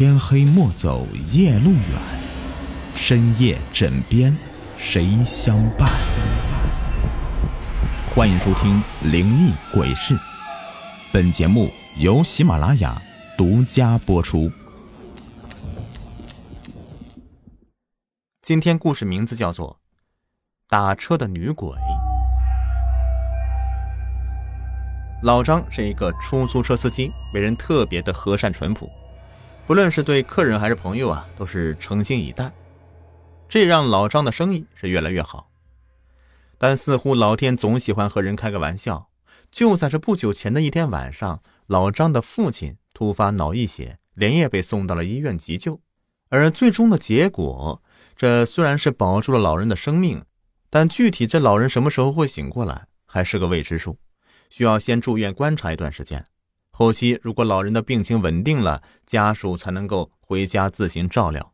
天黑莫走夜路远，深夜枕边谁相伴？欢迎收听《灵异鬼事》，本节目由喜马拉雅独家播出。今天故事名字叫做《打车的女鬼》。老张是一个出租车司机，为人特别的和善淳朴，不论是对客人还是朋友啊，都是诚心以待，这让老张的生意是越来越好。但似乎老天总喜欢和人开个玩笑，就在这不久前的一天晚上，老张的父亲突发脑溢血，连夜被送到了医院急救，而最终的结果，这虽然是保住了老人的生命，但具体这老人什么时候会醒过来，还是个未知数。需要先住院观察一段时间，后期如果老人的病情稳定了，家属才能够回家自行照料。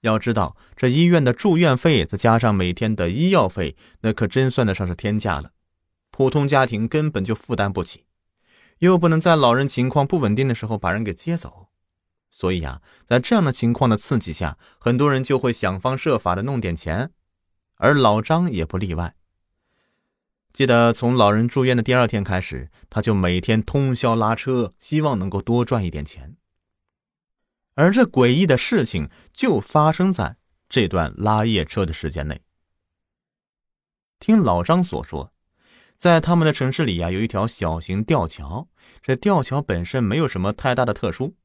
要知道，这医院的住院费再加上每天的医药费，那可真算得上是天价了，普通家庭根本就负担不起，又不能在老人情况不稳定的时候把人给接走，所以呀，在这样的情况的刺激下，很多人就会想方设法的弄点钱，而老张也不例外。记得从老人住院的第二天开始，他就每天通宵拉车，希望能够多赚一点钱。而这诡异的事情就发生在这段拉夜车的时间内。听老张所说，在他们的城市里呀，有一条小型吊桥。这吊桥本身没有什么太大的特殊，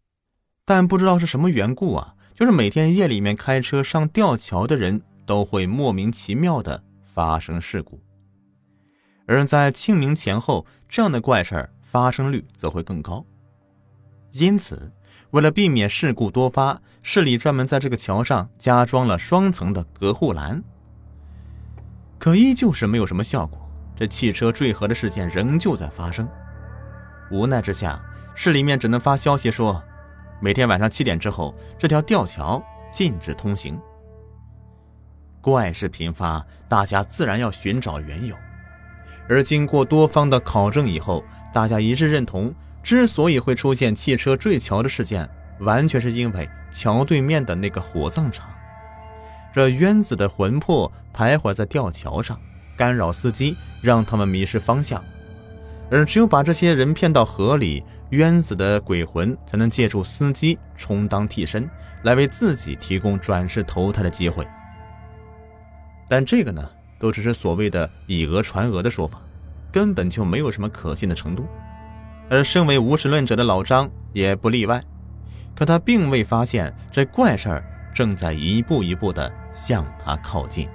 但不知道是什么缘故啊，就是每天夜里面开车上吊桥的人都会莫名其妙的发生事故。而在清明前后，这样的怪事儿发生率则会更高。因此，为了避免事故多发，市里专门在这个桥上加装了双层的隔护栏。可依旧是没有什么效果，这汽车坠河的事件仍旧在发生。无奈之下，市里面只能发消息说，每天晚上七点之后，这条吊桥禁止通行。怪事频发，大家自然要寻找缘由。而经过多方的考证以后，大家一致认同，之所以会出现汽车坠桥的事件，完全是因为桥对面的那个火葬场，这冤子的魂魄徘徊在吊桥上，干扰司机，让他们迷失方向。而只有把这些人骗到河里，冤子的鬼魂才能借助司机充当替身，来为自己提供转世投胎的机会。但这个呢？都只是所谓的以讹传讹的说法，根本就没有什么可信的程度。而身为无神论者的老张也不例外，可他并未发现这怪事儿正在一步一步的向他靠近。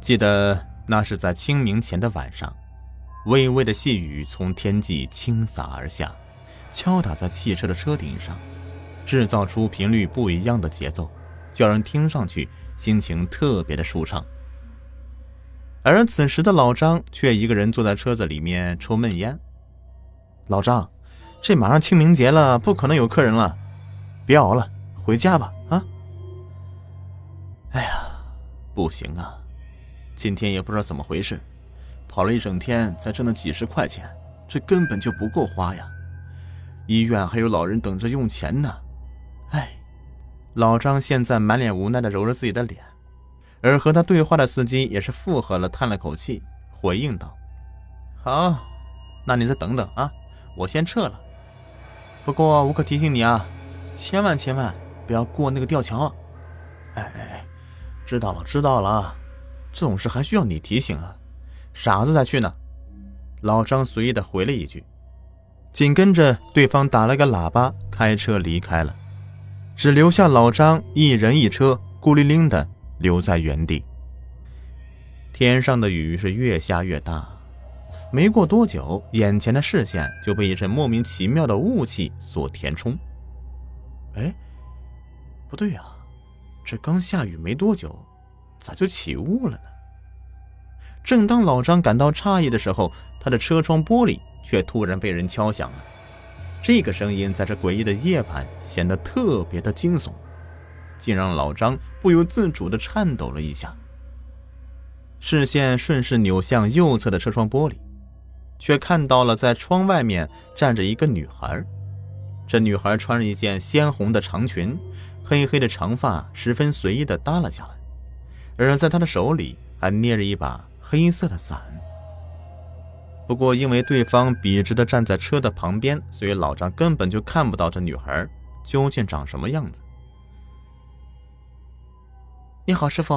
记得那是在清明前的晚上，微微的细雨从天际倾洒而下，敲打在汽车的车顶上，制造出频率不一样的节奏，叫人听上去。心情特别的舒畅，而此时的老张却一个人坐在车子里面抽闷烟。老张，这马上清明节了，不可能有客人了，别熬了，回家吧。啊！哎呀，不行啊，今天也不知道怎么回事，跑了一整天才挣了几十块钱，这根本就不够花呀。医院还有老人等着用钱呢。哎。老张现在满脸无奈的揉着自己的脸，而和他对话的司机也是附和了，叹了口气，回应道：“好，那你再等等啊，我先撤了。不过我可提醒你啊，千万千万不要过那个吊桥。”哎哎，知道了知道了，这种事还需要你提醒啊？傻子才去呢！老张随意的回了一句，紧跟着对方打了个喇叭，开车离开了。只留下老张一人一车，孤零零的留在原地。天上的雨是越下越大，没过多久，眼前的视线就被一阵莫名其妙的雾气所填充。哎，不对呀，这刚下雨没多久，咋就起雾了呢？正当老张感到诧异的时候，他的车窗玻璃却突然被人敲响了。这个声音在这诡异的夜晚显得特别的惊悚，竟让老张不由自主的颤抖了一下。视线顺势扭向右侧的车窗玻璃，却看到了在窗外面站着一个女孩，这女孩穿着一件鲜红的长裙，黑黑的长发十分随意的搭了下来，而在她的手里还捏着一把黑色的伞。不过，因为对方笔直的站在车的旁边，所以老张根本就看不到这女孩究竟长什么样子。你好，师傅，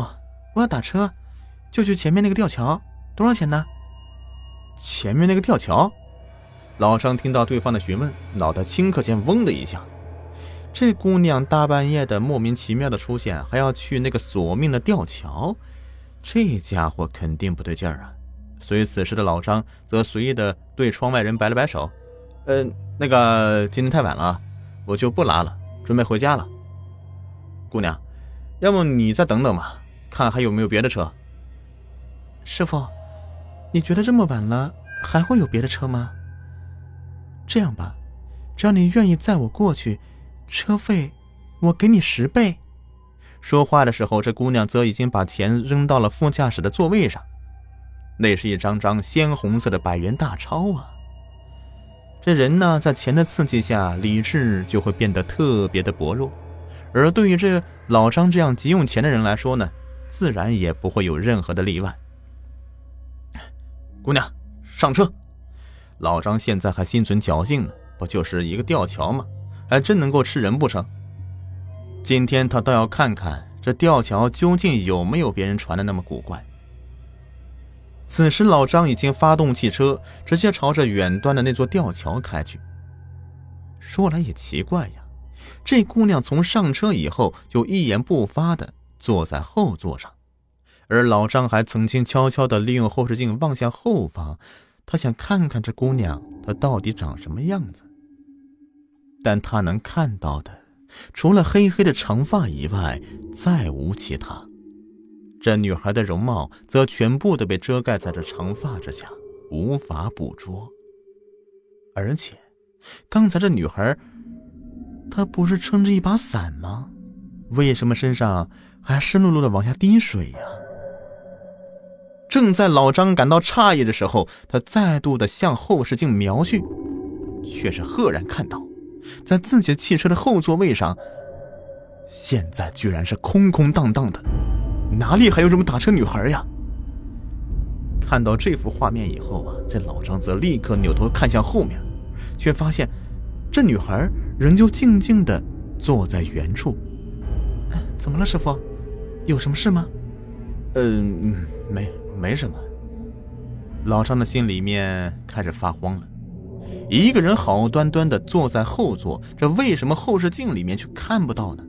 我要打车，就去前面那个吊桥，多少钱呢？前面那个吊桥，老张听到对方的询问，脑袋顷刻间嗡的一下子。这姑娘大半夜的莫名其妙的出现，还要去那个索命的吊桥，这家伙肯定不对劲儿啊！所以此时的老张则随意的对窗外人摆了摆手：“呃，那个今天太晚了，我就不拉了，准备回家了。”姑娘。要么你再等等吧，看还有没有别的车。师傅，你觉得这么晚了还会有别的车吗？这样吧，只要你愿意载我过去，车费我给你十倍。说话的时候，这姑娘则已经把钱扔到了副驾驶的座位上，那是一张张鲜红色的百元大钞啊！这人呢，在钱的刺激下，理智就会变得特别的薄弱。而对于这老张这样急用钱的人来说呢，自然也不会有任何的例外。姑娘，上车！老张现在还心存侥幸呢，不就是一个吊桥吗？还真能够吃人不成？今天他倒要看看这吊桥究竟有没有别人传的那么古怪。此时，老张已经发动汽车，直接朝着远端的那座吊桥开去。说来也奇怪呀。这姑娘从上车以后就一言不发的坐在后座上，而老张还曾经悄悄的利用后视镜望向后方，他想看看这姑娘她到底长什么样子。但他能看到的，除了黑黑的长发以外，再无其他。这女孩的容貌则全部都被遮盖在这长发之下，无法捕捉。而且，刚才这女孩。她不是撑着一把伞吗？为什么身上还湿漉漉的往下滴水呀？正在老张感到诧异的时候，他再度的向后视镜瞄去，却是赫然看到，在自己汽车的后座位上，现在居然是空空荡荡的，哪里还有什么打车女孩呀？看到这幅画面以后啊，这老张则立刻扭头看向后面，却发现。这女孩仍旧静静的坐在原处。怎么了，师傅？有什么事吗？嗯，没，没什么。老张的心里面开始发慌了。一个人好端端的坐在后座，这为什么后视镜里面却看不到呢？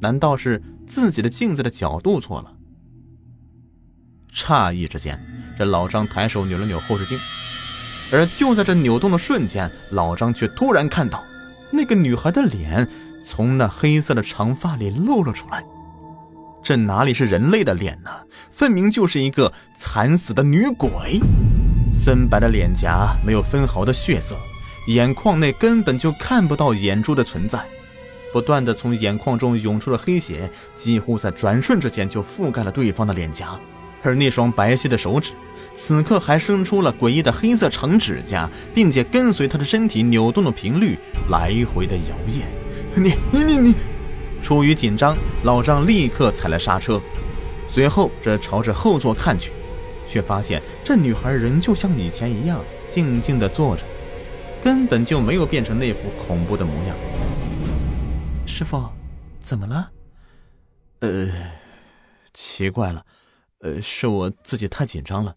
难道是自己的镜子的角度错了？诧异之间，这老张抬手扭了扭后视镜。而就在这扭动的瞬间，老张却突然看到，那个女孩的脸从那黑色的长发里露了出来。这哪里是人类的脸呢？分明就是一个惨死的女鬼。森白的脸颊没有分毫的血色，眼眶内根本就看不到眼珠的存在。不断的从眼眶中涌出了黑血，几乎在转瞬之间就覆盖了对方的脸颊。而那双白皙的手指。此刻还生出了诡异的黑色长指甲，并且跟随他的身体扭动的频率来回的摇曳。你你你你！出于紧张，老张立刻踩了刹车，随后这朝着后座看去，却发现这女孩仍旧像以前一样静静的坐着，根本就没有变成那副恐怖的模样。师傅，怎么了？呃，奇怪了，呃，是我自己太紧张了。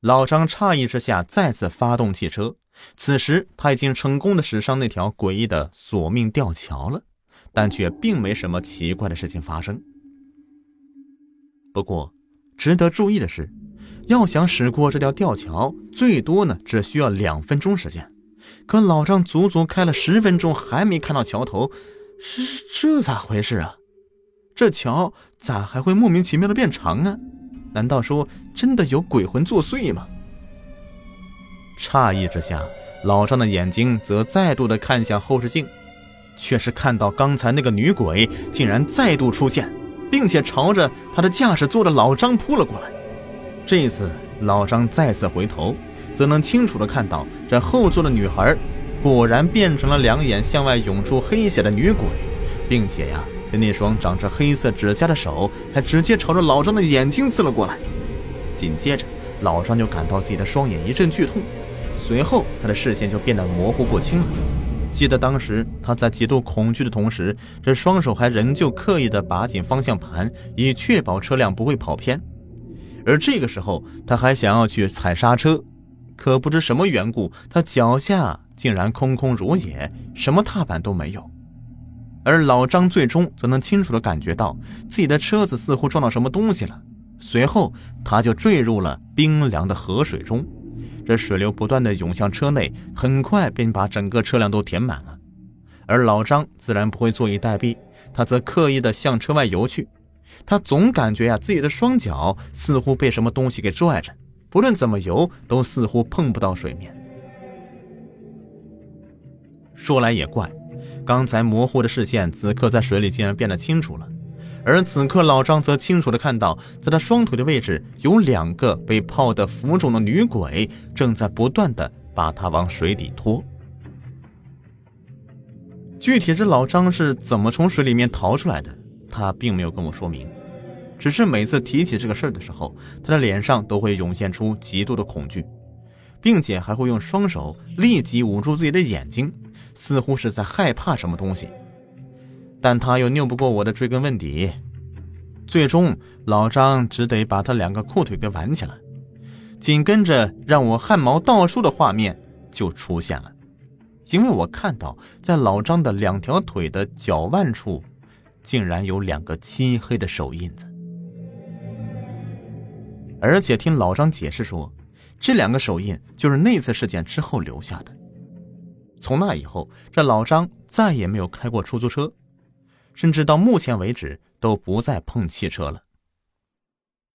老张诧异之下，再次发动汽车。此时他已经成功的驶上那条诡异的索命吊桥了，但却并没什么奇怪的事情发生。不过，值得注意的是，要想驶过这条吊桥，最多呢只需要两分钟时间。可老张足足开了十分钟，还没看到桥头，这这咋回事啊？这桥咋还会莫名其妙的变长呢？难道说真的有鬼魂作祟吗？诧异之下，老张的眼睛则再度的看向后视镜，却是看到刚才那个女鬼竟然再度出现，并且朝着他的驾驶座的老张扑了过来。这一次老张再次回头，则能清楚的看到这后座的女孩果然变成了两眼向外涌出黑血的女鬼，并且呀，这那双长着黑色指甲的手还直接朝着老张的眼睛刺了过来。紧接着，老张就感到自己的双眼一阵剧痛，随后他的视线就变得模糊不清了。记得当时他在极度恐惧的同时，这双手还仍旧刻意的把紧方向盘，以确保车辆不会跑偏。而这个时候，他还想要去踩刹车，可不知什么缘故，他脚下竟然空空如也，什么踏板都没有。而老张最终则能清楚的感觉到自己的车子似乎撞到什么东西了，随后他就坠入了冰凉的河水中，这水流不断的涌向车内，很快便把整个车辆都填满了。而老张自然不会坐以待毙，他则刻意的向车外游去。他总感觉呀，自己的双脚似乎被什么东西给拽着，不论怎么游，都似乎碰不到水面。说来也怪，刚才模糊的视线，此刻在水里竟然变得清楚了。而此刻，老张则清楚的看到，在他双腿的位置，有两个被泡得浮肿的女鬼，正在不断的把他往水底拖。具体这老张是怎么从水里面逃出来的？他并没有跟我说明，只是每次提起这个事儿的时候，他的脸上都会涌现出极度的恐惧，并且还会用双手立即捂住自己的眼睛，似乎是在害怕什么东西。但他又拗不过我的追根问底，最终老张只得把他两个裤腿给挽起来，紧跟着让我汗毛倒竖的画面就出现了，因为我看到在老张的两条腿的脚腕处。竟然有两个漆黑的手印子，而且听老张解释说，这两个手印就是那次事件之后留下的。从那以后，这老张再也没有开过出租车，甚至到目前为止都不再碰汽车了。